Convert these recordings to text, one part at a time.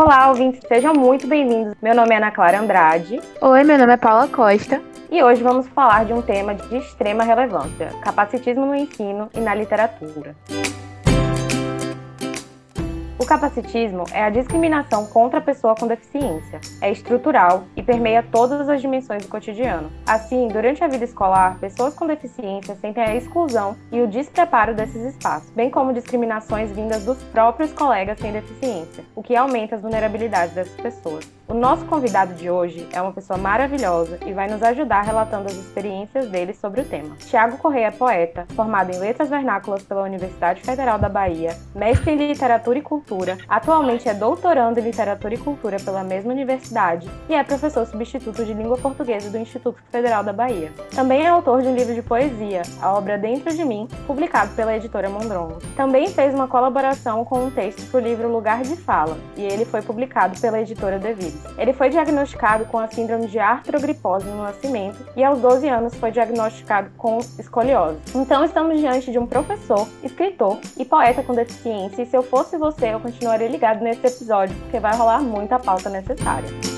Olá, ouvintes, sejam muito bem-vindos. Meu nome é Ana Clara Andrade. Oi, meu nome é Paula Costa. E hoje vamos falar de um tema de extrema relevância: capacitismo no ensino e na literatura. O capacitismo é a discriminação contra a pessoa com deficiência. É estrutural e permeia todas as dimensões do cotidiano. Assim, durante a vida escolar, pessoas com deficiência sentem a exclusão e o despreparo desses espaços, bem como discriminações vindas dos próprios colegas sem deficiência, o que aumenta as vulnerabilidades dessas pessoas. O nosso convidado de hoje é uma pessoa maravilhosa e vai nos ajudar relatando as experiências dele sobre o tema. Tiago Correia é poeta, formado em Letras Vernáculas pela Universidade Federal da Bahia, mestre em Literatura e Cultura, atualmente é doutorando em Literatura e Cultura pela mesma universidade e é professor substituto de Língua Portuguesa do Instituto Federal da Bahia. Também é autor de um livro de poesia, a obra Dentro de Mim, publicado pela editora Mondrongo. Também fez uma colaboração com um texto para o livro Lugar de Fala, e ele foi publicado pela editora Devido. Ele foi diagnosticado com a síndrome de artrogripose no nascimento e aos 12 anos foi diagnosticado com escoliose. Então estamos diante de um professor, escritor e poeta com deficiência e se eu fosse você, eu continuaria ligado nesse episódio porque vai rolar muita pauta necessária.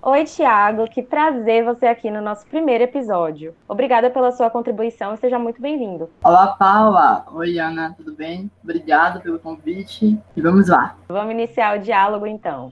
Oi, Tiago, que prazer você aqui no nosso primeiro episódio. Obrigada pela sua contribuição e seja muito bem-vindo. Olá, Paula. Oi, Ana, tudo bem? Obrigado pelo convite e vamos lá. Vamos iniciar o diálogo então.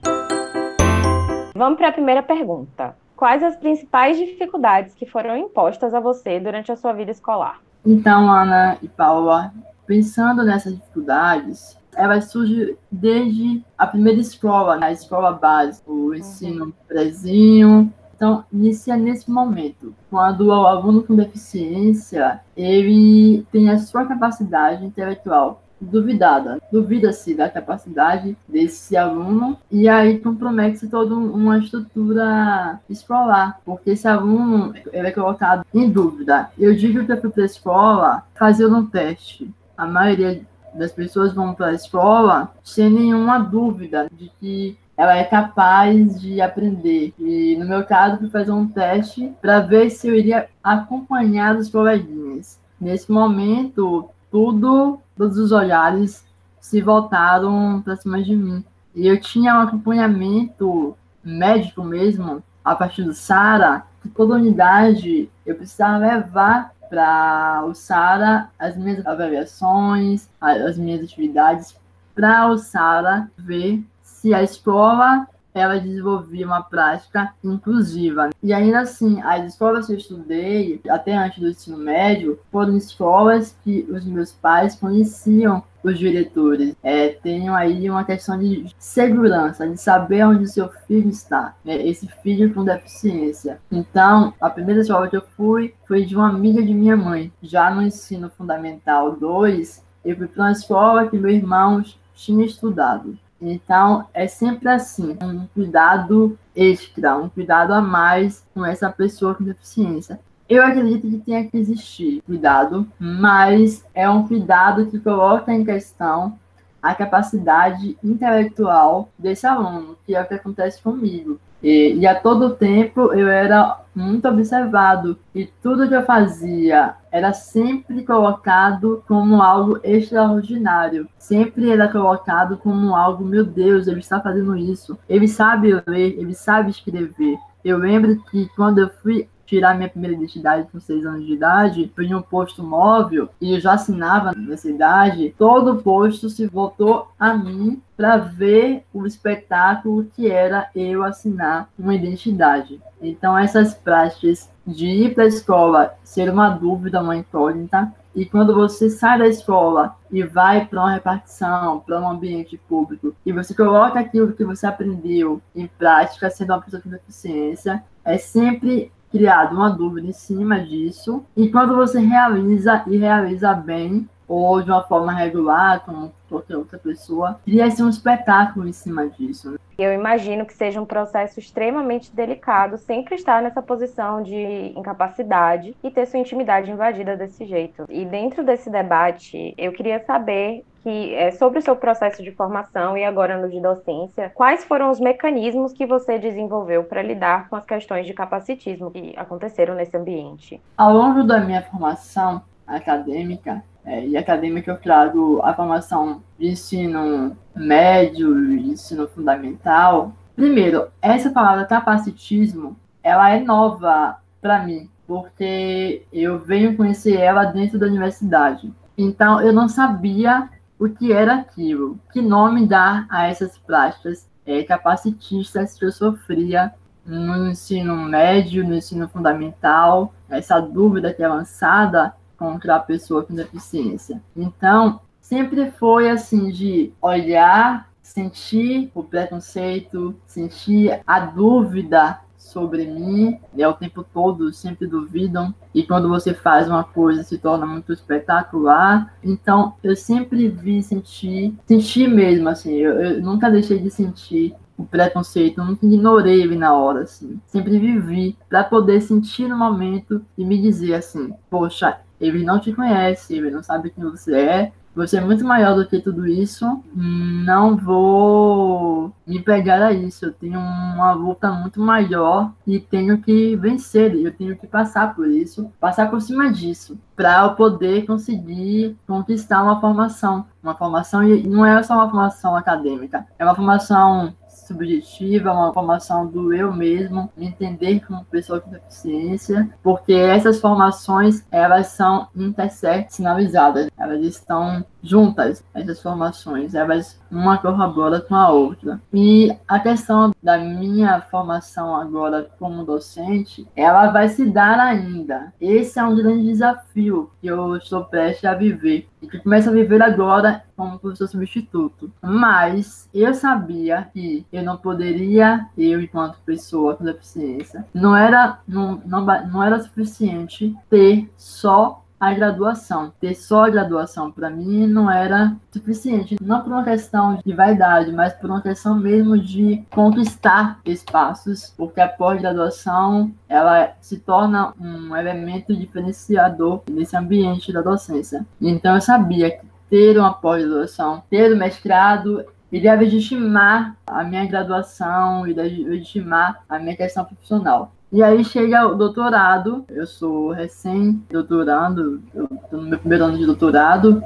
Vamos para a primeira pergunta. Quais as principais dificuldades que foram impostas a você durante a sua vida escolar? Então, Ana e Paula, pensando nessas dificuldades, ela surge desde a primeira escola, né, a escola básica, o ensino uhum. prezinho. Então, inicia nesse momento, quando o aluno com deficiência, ele tem a sua capacidade intelectual duvidada. Duvida-se da capacidade desse aluno e aí compromete-se toda uma estrutura escolar, porque esse aluno ele é colocado em dúvida. Eu digo que eu fui para a escola fazer um teste. A maioria das pessoas vão para a escola sem nenhuma dúvida de que ela é capaz de aprender. E no meu caso, fui fazer um teste para ver se eu iria acompanhar os coleguinhas. Nesse momento, tudo, todos os olhares se voltaram para cima de mim. E eu tinha um acompanhamento médico mesmo, a partir do SARA, que toda unidade eu precisava levar para Sara as minhas avaliações, as minhas atividades, para Sara ver se a escola ela desenvolvia uma prática inclusiva. E ainda assim, as escolas que eu estudei, até antes do ensino médio, foram escolas que os meus pais conheciam os diretores. É, tenham aí uma questão de segurança, de saber onde seu filho está, né? esse filho com deficiência. Então, a primeira escola que eu fui foi de uma amiga de minha mãe. Já no ensino fundamental 2, eu fui para uma escola que meu irmão tinha estudado. Então, é sempre assim, um cuidado extra, um cuidado a mais com essa pessoa com deficiência. Eu acredito que tenha que existir cuidado, mas é um cuidado que coloca em questão a capacidade intelectual desse aluno, que é o que acontece comigo. E, e, a todo tempo eu era muito observado e tudo que eu fazia era sempre colocado como algo extraordinário. Sempre era colocado como algo, meu Deus, ele está fazendo isso. Ele sabe ler, ele sabe escrever. Eu lembro que quando eu fui tirar minha primeira identidade com seis anos de idade, fui em um posto móvel e já assinava nessa idade, todo o posto se voltou a mim para ver o espetáculo que era eu assinar uma identidade. Então essas práticas de ir para a escola ser uma dúvida, uma incógnita, e quando você sai da escola e vai para uma repartição, para um ambiente público, e você coloca aquilo que você aprendeu em prática, sendo uma pessoa com deficiência, é sempre criado uma dúvida em cima disso. E quando você realiza e realiza bem, ou de uma forma regular, como qualquer outra pessoa, cria-se um espetáculo em cima disso. Né? Eu imagino que seja um processo extremamente delicado sempre estar nessa posição de incapacidade e ter sua intimidade invadida desse jeito. E dentro desse debate, eu queria saber que é sobre o seu processo de formação e agora no de docência, quais foram os mecanismos que você desenvolveu para lidar com as questões de capacitismo que aconteceram nesse ambiente? Ao longo da minha formação acadêmica, é, e acadêmica, eu trago a formação de ensino médio e ensino fundamental. Primeiro, essa palavra capacitismo, ela é nova para mim, porque eu venho conhecer ela dentro da universidade. Então, eu não sabia o que era aquilo, que nome dar a essas práticas é, capacitistas que eu sofria no ensino médio, no ensino fundamental, essa dúvida que é lançada contra a pessoa com deficiência. Então, sempre foi assim de olhar, sentir o preconceito, sentir a dúvida sobre mim, é o tempo todo sempre duvidam, e quando você faz uma coisa se torna muito espetacular. Então, eu sempre vi sentir, sentir mesmo, assim, eu, eu nunca deixei de sentir o preconceito, eu nunca ignorei ele na hora, assim. Sempre vivi para poder sentir no momento e me dizer assim, poxa, ele não te conhece, ele não sabe quem você é, você é muito maior do que tudo isso, não vou me pegar a isso. Eu tenho uma luta muito maior e tenho que vencer, eu tenho que passar por isso, passar por cima disso, para eu poder conseguir conquistar uma formação. Uma formação, e não é só uma formação acadêmica, é uma formação subjetiva, uma formação do eu mesmo, me entender como pessoa com deficiência, porque essas formações, elas são interseccionalizadas, elas estão juntas, essas formações, elas uma corrobora com a outra. E a questão da minha formação agora como docente, ela vai se dar ainda. Esse é um grande desafio que eu estou prestes a viver e que começo a viver agora como professor substituto. Mas eu sabia que eu não poderia, eu enquanto pessoa com deficiência, não era, não, não, não era suficiente ter só a graduação. Ter só a graduação para mim não era suficiente, não por uma questão de vaidade, mas por uma questão mesmo de conquistar espaços, porque a pós-graduação ela se torna um elemento diferenciador nesse ambiente da docência. Então eu sabia que ter uma pós-graduação, ter o mestrado iria legitimar a minha graduação, iria legitimar a minha questão profissional. E aí chega o doutorado, eu sou recém-doutorando, eu estou no meu primeiro ano de doutorado,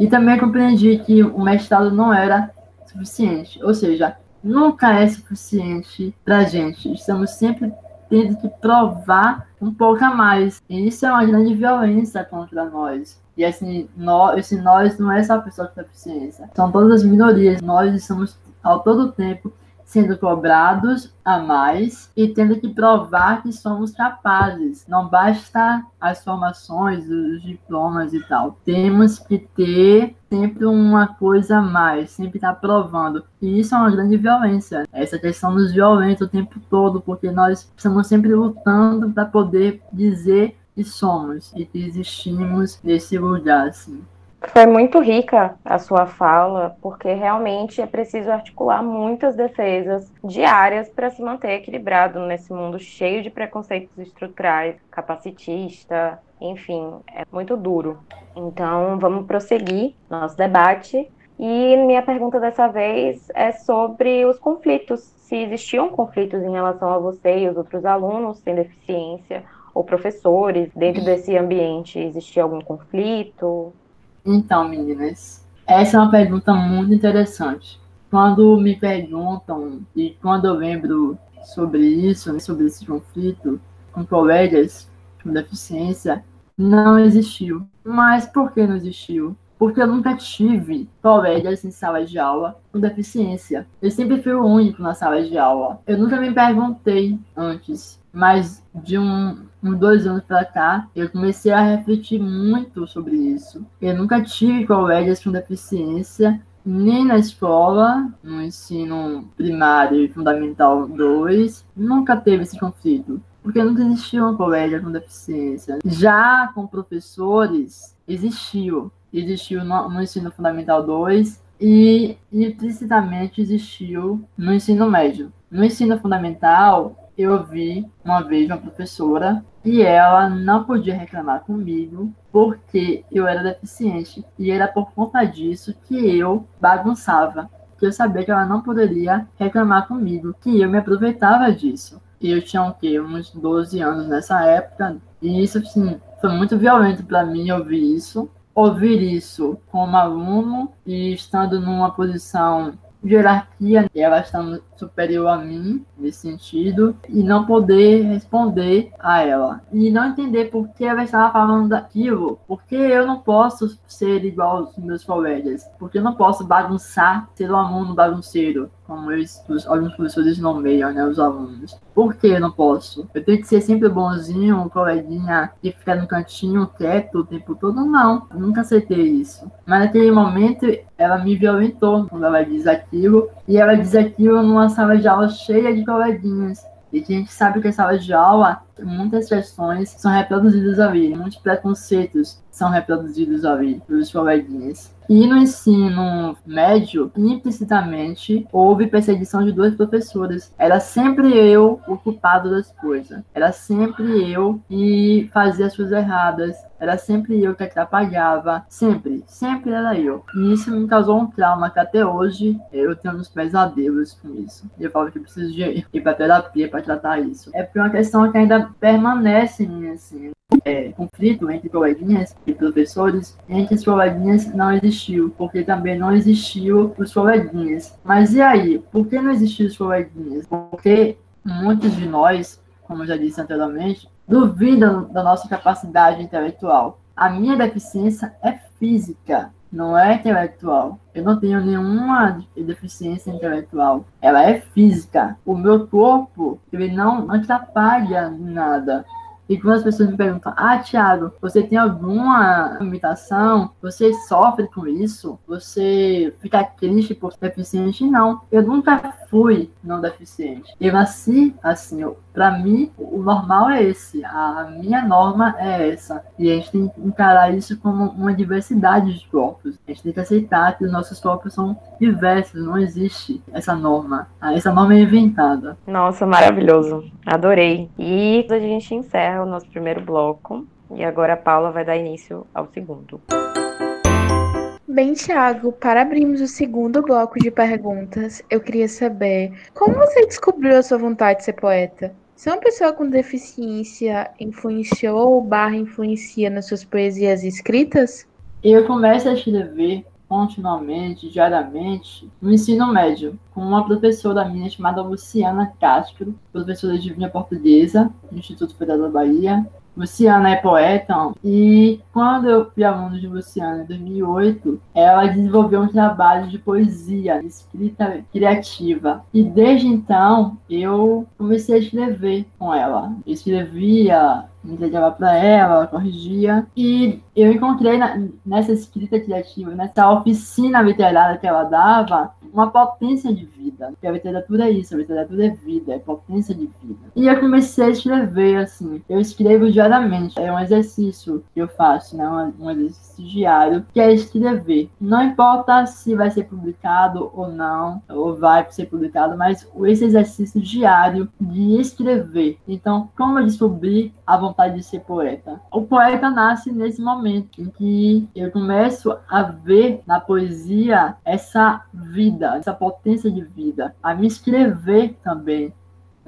e também compreendi que o mestrado não era suficiente, ou seja, nunca é suficiente para gente, estamos sempre tendo que provar um pouco a mais, e isso é uma grande violência contra nós. E assim, nós, esse nós não é só a pessoa com deficiência, são todas as minorias, nós estamos ao todo tempo sendo cobrados a mais e tendo que provar que somos capazes. Não basta as formações, os diplomas e tal. Temos que ter sempre uma coisa a mais, sempre estar tá provando. E isso é uma grande violência. Essa questão nos violenta o tempo todo, porque nós estamos sempre lutando para poder dizer que somos e que existimos nesse lugar, assim. Foi muito rica a sua fala, porque realmente é preciso articular muitas defesas diárias para se manter equilibrado nesse mundo cheio de preconceitos estruturais, capacitista, enfim, é muito duro. Então, vamos prosseguir nosso debate. E minha pergunta dessa vez é sobre os conflitos. Se existiam conflitos em relação a você e os outros alunos sem deficiência, ou professores, dentro desse ambiente, existia algum conflito? Então, meninas, essa é uma pergunta muito interessante. Quando me perguntam e quando eu lembro sobre isso, sobre esse conflito com colegas com deficiência, não existiu. Mas por que não existiu? Porque eu nunca tive colegas em sala de aula com deficiência. Eu sempre fui o único na sala de aula. Eu nunca me perguntei antes, mas de um uns dois anos para cá, eu comecei a refletir muito sobre isso. Eu nunca tive colegas com deficiência, nem na escola, no ensino primário e fundamental 2, nunca teve esse conflito. Porque nunca existiu um colega com deficiência. Já com professores, existiu. Existiu no, no ensino fundamental 2 e implicitamente existiu no ensino médio. No ensino fundamental, eu vi uma vez uma professora e ela não podia reclamar comigo porque eu era deficiente e era por conta disso que eu bagunçava, que eu sabia que ela não poderia reclamar comigo, que eu me aproveitava disso. E eu tinha o quê? Uns 12 anos nessa época, e isso assim, foi muito violento para mim ouvir isso. Ouvir isso como aluno e estando numa posição de hierarquia, ela estando superior a mim, nesse sentido, e não poder responder a ela. E não entender por que ela estava falando daquilo, porque eu não posso ser igual aos meus colegas, porque eu não posso bagunçar, ser um aluno bagunceiro, como eles, os, alguns professores nomeiam, né, os alunos. Por que eu não posso? Eu tenho que ser sempre bonzinho, coleguinha que fica no cantinho quieto o tempo todo? Não, nunca aceitei isso. Mas naquele momento, ela me violentou quando ela diz aquilo, e ela diz aquilo numa sala de aula cheia de coleguinhas. E que a gente sabe que a sala de aula, muitas questões são reproduzidas ali, muitos preconceitos são reproduzidos ali pelos coleguinhas. E no ensino médio, implicitamente, houve perseguição de duas professoras. Era sempre eu o culpado das coisas. Era sempre eu que fazia as coisas erradas. Era sempre eu que atrapalhava. Sempre, sempre era eu. E isso me causou um trauma que até hoje eu tenho uns pesadelos com isso. E eu falo que preciso de ir pra terapia para tratar isso. É por uma questão que ainda permanece em mim, assim é, conflito entre coleguinhas e professores, entre as coleguinhas não existiu, porque também não existiu os coleguinhas. Mas e aí? Por que não existiu os coleguinhas? Porque muitos de nós, como eu já disse anteriormente, duvidam da nossa capacidade intelectual. A minha deficiência é física, não é intelectual. Eu não tenho nenhuma deficiência intelectual. Ela é física. O meu corpo, ele não atrapalha nada. E quando as pessoas me perguntam, ah, Thiago, você tem alguma limitação? Você sofre com isso? Você fica triste por ser deficiente? Não, eu nunca fui não deficiente. Eu nasci assim, para mim, o normal é esse, a minha norma é essa. E a gente tem que encarar isso como uma diversidade de corpos. A gente tem que aceitar que os nossos corpos são diversos, não existe essa norma. Essa norma é inventada. Nossa, maravilhoso. Adorei. E a gente encerra o nosso primeiro bloco. E agora a Paula vai dar início ao segundo. Bem, Thiago, para abrirmos o segundo bloco de perguntas, eu queria saber como você descobriu a sua vontade de ser poeta? Se uma pessoa com deficiência influenciou ou barra influencia nas suas poesias escritas? Eu começo a escrever continuamente, diariamente, no ensino médio, com uma professora minha chamada Luciana Castro, professora de linha portuguesa do Instituto Federal da Bahia, Luciana é poeta e quando eu fui aluno de Luciana em 2008, ela desenvolveu um trabalho de poesia, de escrita criativa. E desde então eu comecei a escrever com ela. Eu escrevia entregava para ela, ela corrigia. E eu encontrei na, nessa escrita criativa, nessa oficina literária que ela dava, uma potência de vida. Porque a literatura é isso, a literatura é vida, é potência de vida. E eu comecei a escrever, assim. Eu escrevo diariamente, é um exercício que eu faço, né? Um, um exercício diário, que é escrever. Não importa se vai ser publicado ou não, ou vai ser publicado, mas esse exercício diário de escrever. Então, como eu descobri a vontade de ser poeta? O poeta nasce nesse momento em que eu começo a ver na poesia essa vida, essa potência de vida, a me escrever também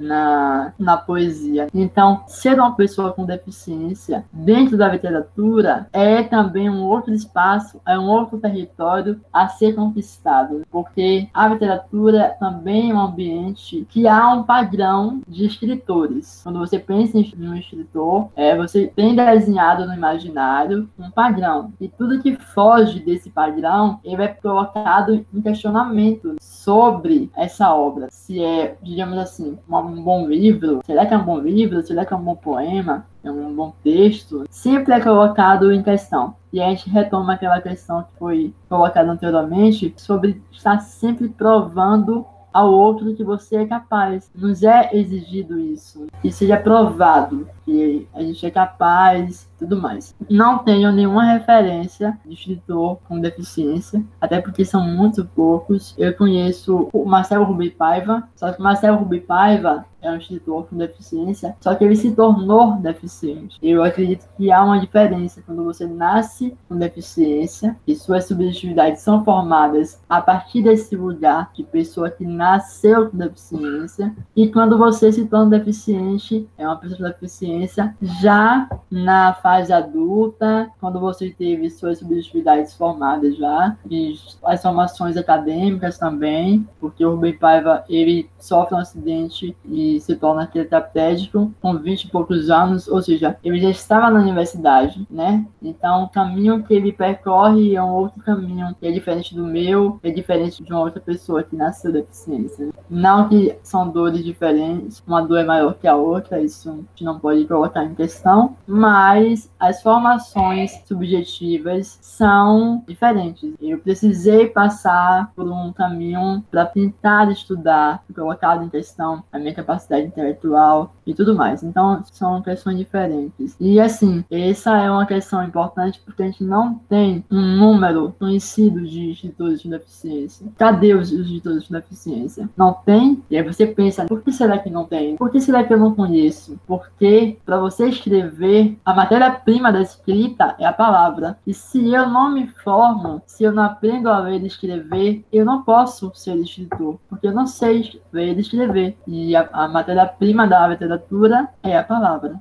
na, na poesia. Então, ser uma pessoa com deficiência dentro da literatura é também um outro espaço, é um outro território a ser conquistado, porque a literatura também é um ambiente que há um padrão de escritores. Quando você pensa em um escritor, é, você tem desenhado no imaginário um padrão, e tudo que foge desse padrão, ele é colocado em questionamento sobre essa obra, se é, digamos assim, um bom livro? Será que é um bom livro? Será que é um bom poema? É um bom texto? Sempre é colocado em questão. E a gente retoma aquela questão que foi colocada anteriormente sobre estar sempre provando ao outro que você é capaz. Nos é exigido isso. E seja provado que a gente é capaz tudo mais. Não tenho nenhuma referência de escritor com deficiência, até porque são muito poucos. Eu conheço o Marcelo Rubi Paiva, só que Marcelo Rubi Paiva é um escritor com deficiência, só que ele se tornou deficiente. Eu acredito que há uma diferença quando você nasce com deficiência e suas subjetividades são formadas a partir desse lugar de pessoa que nasceu com deficiência e quando você se torna deficiente, é uma pessoa com deficiência já na fase fase adulta, quando você teve suas subjetividades formadas já, e as formações acadêmicas também, porque o Rubem Paiva, ele sofre um acidente e se torna tetraplégico com 20 e poucos anos, ou seja, ele já estava na universidade, né? Então, o caminho que ele percorre é um outro caminho, que é diferente do meu, é diferente de uma outra pessoa que nasceu deficiência. Não que são dores diferentes, uma dor é maior que a outra, isso a gente não pode colocar em questão, mas as formações subjetivas são diferentes. Eu precisei passar por um caminho para tentar estudar, colocado em questão a minha capacidade intelectual e tudo mais. Então, são questões diferentes. E assim, essa é uma questão importante porque a gente não tem um número conhecido de institutos de deficiência. Cadê os institutos de deficiência? Não tem? E aí você pensa, por que será que não tem? Por que será que eu não conheço? Porque para você escrever, a matéria-prima da escrita é a palavra. E se eu não me formo, se eu não aprendo a ler e escrever, eu não posso ser escritor, porque eu não sei ler e escrever. E a, a matéria-prima da literatura é a palavra.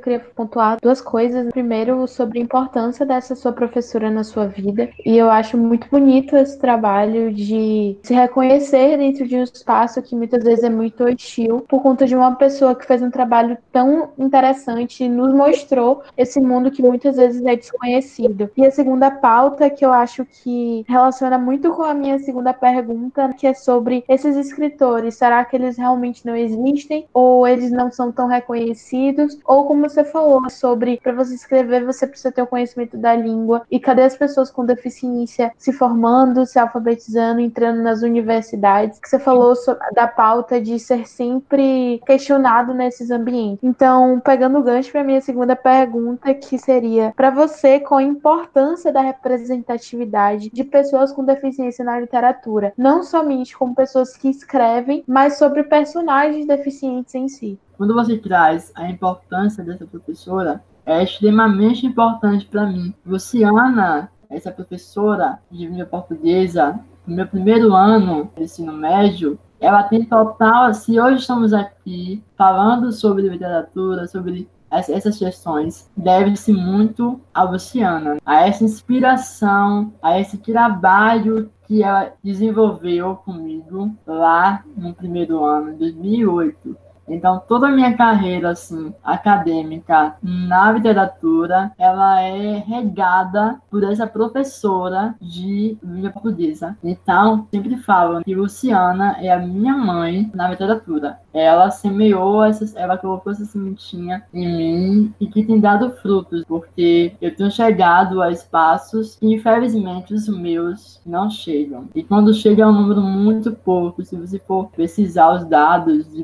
Eu queria pontuar duas coisas. Primeiro, sobre a importância dessa sua professora na sua vida. E eu acho muito bonito esse trabalho de se reconhecer dentro de um espaço que muitas vezes é muito hostil, por conta de uma pessoa que fez um trabalho tão interessante e nos mostrou esse mundo que muitas vezes é desconhecido. E a segunda pauta, que eu acho que relaciona muito com a minha segunda pergunta, que é sobre esses escritores. Será que eles realmente não existem? Ou eles não são tão reconhecidos? Ou como você falou sobre para você escrever você precisa ter o conhecimento da língua e cadê as pessoas com deficiência se formando, se alfabetizando, entrando nas universidades? Que você falou da pauta de ser sempre questionado nesses ambientes. Então, pegando o gancho para minha segunda pergunta, que seria para você qual a importância da representatividade de pessoas com deficiência na literatura, não somente como pessoas que escrevem, mas sobre personagens deficientes em si. Quando você traz a importância dessa professora, é extremamente importante para mim. Luciana, essa professora de língua portuguesa, no meu primeiro ano de ensino médio, ela tem total. Se hoje estamos aqui falando sobre literatura, sobre essas questões, deve-se muito a Luciana, a essa inspiração, a esse trabalho que ela desenvolveu comigo lá no primeiro ano, em 2008 então, toda a minha carreira, assim, acadêmica na literatura, ela é regada por essa professora de língua portuguesa. Então, sempre falo que Luciana é a minha mãe na literatura. Ela semeou, essas, ela colocou essa sementinha em mim e que tem dado frutos, porque eu tenho chegado a espaços que, infelizmente, os meus não chegam. E quando chega é um número muito pouco, se você for precisar os dados de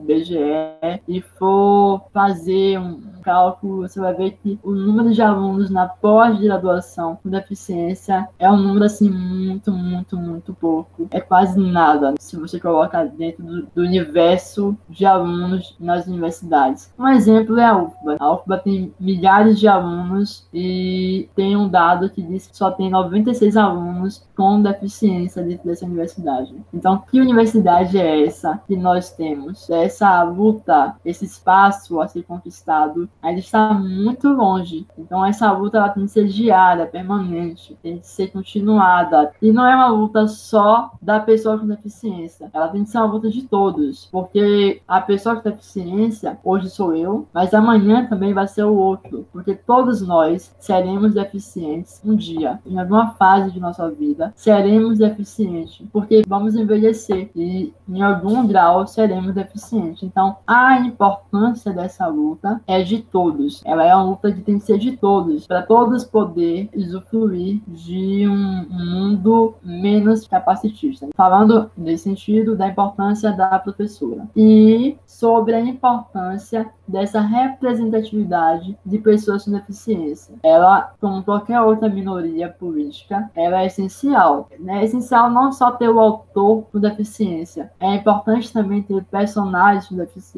IBGE, e for fazer um cálculo, você vai ver que o número de alunos na pós-graduação com deficiência é um número assim muito, muito, muito pouco. É quase nada se você coloca dentro do, do universo de alunos nas universidades. Um exemplo é a UFBA. A UFBA tem milhares de alunos e tem um dado que diz que só tem 96 alunos com deficiência dentro dessa universidade. Então, que universidade é essa que nós temos? É essa luta, esse espaço a ser conquistado ainda está muito longe. Então essa luta ela tem que ser diária, permanente, tem que ser continuada. E não é uma luta só da pessoa com deficiência, ela tem que ser uma luta de todos, porque a pessoa com deficiência hoje sou eu, mas amanhã também vai ser o outro, porque todos nós seremos deficientes um dia, em alguma fase de nossa vida, seremos deficientes, porque vamos envelhecer e em algum grau seremos deficientes. Então a importância dessa luta é de todos. Ela é uma luta que tem que ser de todos, para todos poder usufruir de um mundo menos capacitista. Falando nesse sentido da importância da professora e sobre a importância dessa representatividade de pessoas com deficiência. Ela, como qualquer outra minoria política, ela é essencial. Né? É essencial não só ter o autor com deficiência, é importante também ter personagens com deficiência.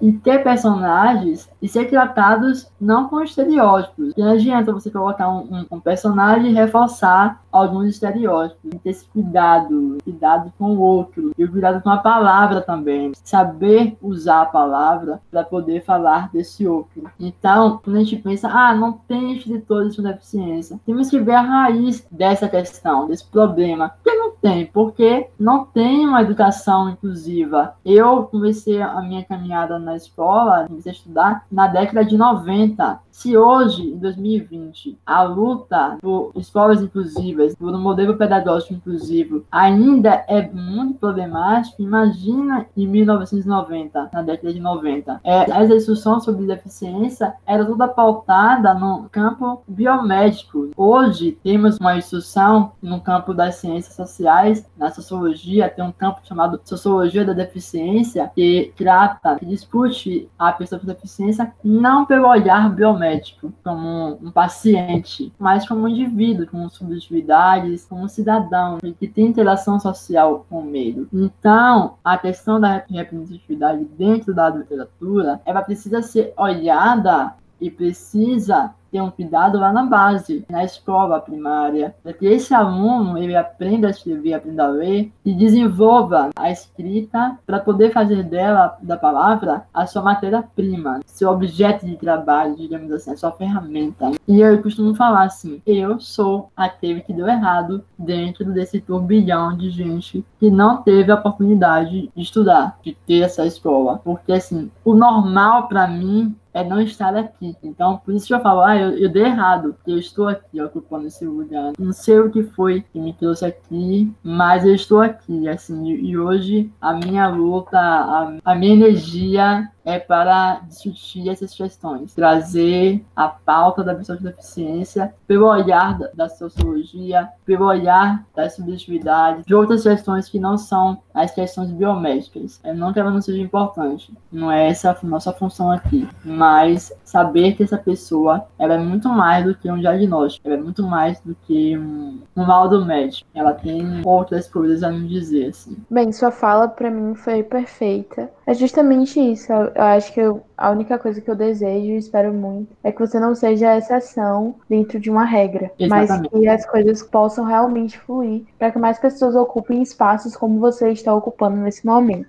E ter personagens e ser tratados não com estereótipos. Não adianta você colocar um, um, personagem e reforçar alguns estereótipos. Ter esse cuidado, cuidado com o outro, e o cuidado com a palavra também. Saber usar a palavra para poder falar desse outro. Então, quando a gente pensa, ah, não tem escritores com deficiência, temos que ver a raiz dessa questão, desse problema. Que não tem? Porque não tem uma educação inclusiva. Eu comecei a minha caminhada na escola, comecei a estudar na década de 90. Se hoje, em 2020, a luta por escolas inclusivas, por um modelo pedagógico inclusivo, ainda é muito problemático, imagina em 1990, na década de 90. É, as discussões sobre deficiência era toda pautada no campo biomédico. Hoje, temos uma instrução no campo das ciências sociais, na sociologia, tem um campo chamado Sociologia da Deficiência, que trata, que discute a pessoa com deficiência não pelo olhar biomédico, médico, como um paciente, mas como um indivíduo, com subjetividades, como um cidadão que tem interação social com o meio. Então, a questão da representatividade dentro da literatura, ela precisa ser olhada e precisa ter um cuidado lá na base, na escola primária, para que esse aluno ele aprenda a escrever, aprenda a ler e desenvolva a escrita para poder fazer dela, da palavra, a sua matéria-prima, seu objeto de trabalho, digamos assim, a sua ferramenta. E eu costumo falar assim: eu sou aquele que deu errado dentro desse turbilhão de gente que não teve a oportunidade de estudar, de ter essa escola. Porque, assim, o normal para mim é não estar aqui. Então, por isso que eu falo, ah, eu, eu dei errado, eu estou aqui ocupando esse lugar. Não sei o que foi que me trouxe aqui, mas eu estou aqui, assim, e hoje a minha luta, a, a minha energia é para discutir essas questões, trazer a pauta da pessoa com deficiência pelo olhar da, da sociologia, pelo olhar das subjetividades, de outras questões que não são as questões biomédicas. É não que ela não seja importante, não é essa a nossa função aqui, mas saber que essa pessoa ela é muito mais do que um diagnóstico, ela é muito mais do que um, um médico. Ela tem outras coisas a me dizer, assim. Bem, sua fala para mim foi perfeita. É justamente isso. Eu acho que eu, a única coisa que eu desejo e espero muito é que você não seja a exceção dentro de uma regra, Exatamente. mas que as coisas possam realmente fluir para que mais pessoas ocupem espaços como você está ocupando nesse momento.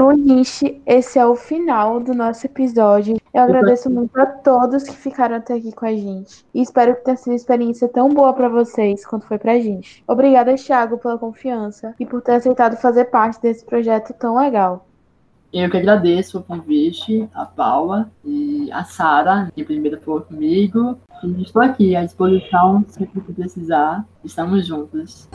Bom, gente, esse é o final do nosso episódio. Eu agradeço muito a todos que ficaram até aqui com a gente. E espero que tenha sido uma experiência tão boa para vocês quanto foi pra gente. Obrigada, Thiago, pela confiança e por ter aceitado fazer parte desse projeto tão legal. Eu que agradeço o convite, a Paula e a Sara, que primeiro falou comigo. E estou aqui à disposição, sempre que precisar. Estamos juntos.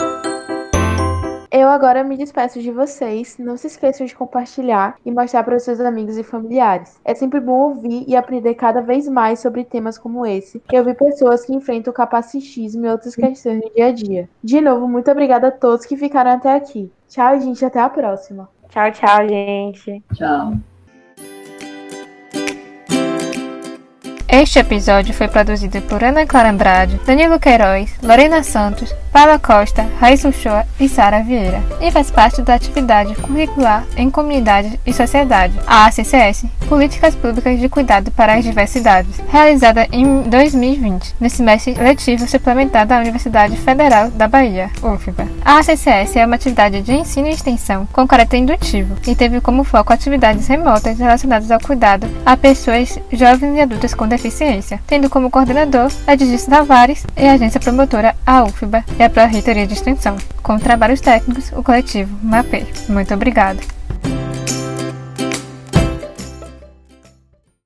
Eu agora me despeço de vocês. Não se esqueçam de compartilhar e mostrar para os seus amigos e familiares. É sempre bom ouvir e aprender cada vez mais sobre temas como esse e ouvir pessoas que enfrentam o capacitismo e outras questões do dia a dia. De novo, muito obrigada a todos que ficaram até aqui. Tchau, gente. Até a próxima. Tchau, tchau, gente. Tchau. Este episódio foi produzido por Ana Clara Andrade, Danilo Queiroz, Lorena Santos, Paula Costa, Raíssa Uchoa e Sara Vieira, e faz parte da atividade curricular em Comunidade e Sociedade, a ACCS, Políticas Públicas de Cuidado para as Diversidades, realizada em 2020, no semestre letivo suplementar da Universidade Federal da Bahia, UFBA. A ACCS é uma atividade de ensino e extensão com caráter indutivo e teve como foco atividades remotas relacionadas ao cuidado a pessoas jovens e adultas com deficiência, tendo como coordenador a Digis Tavares e a agência promotora a UFBA e a Pró-Reitoria de Extensão, com trabalhos técnicos o coletivo MAPE. Muito obrigada.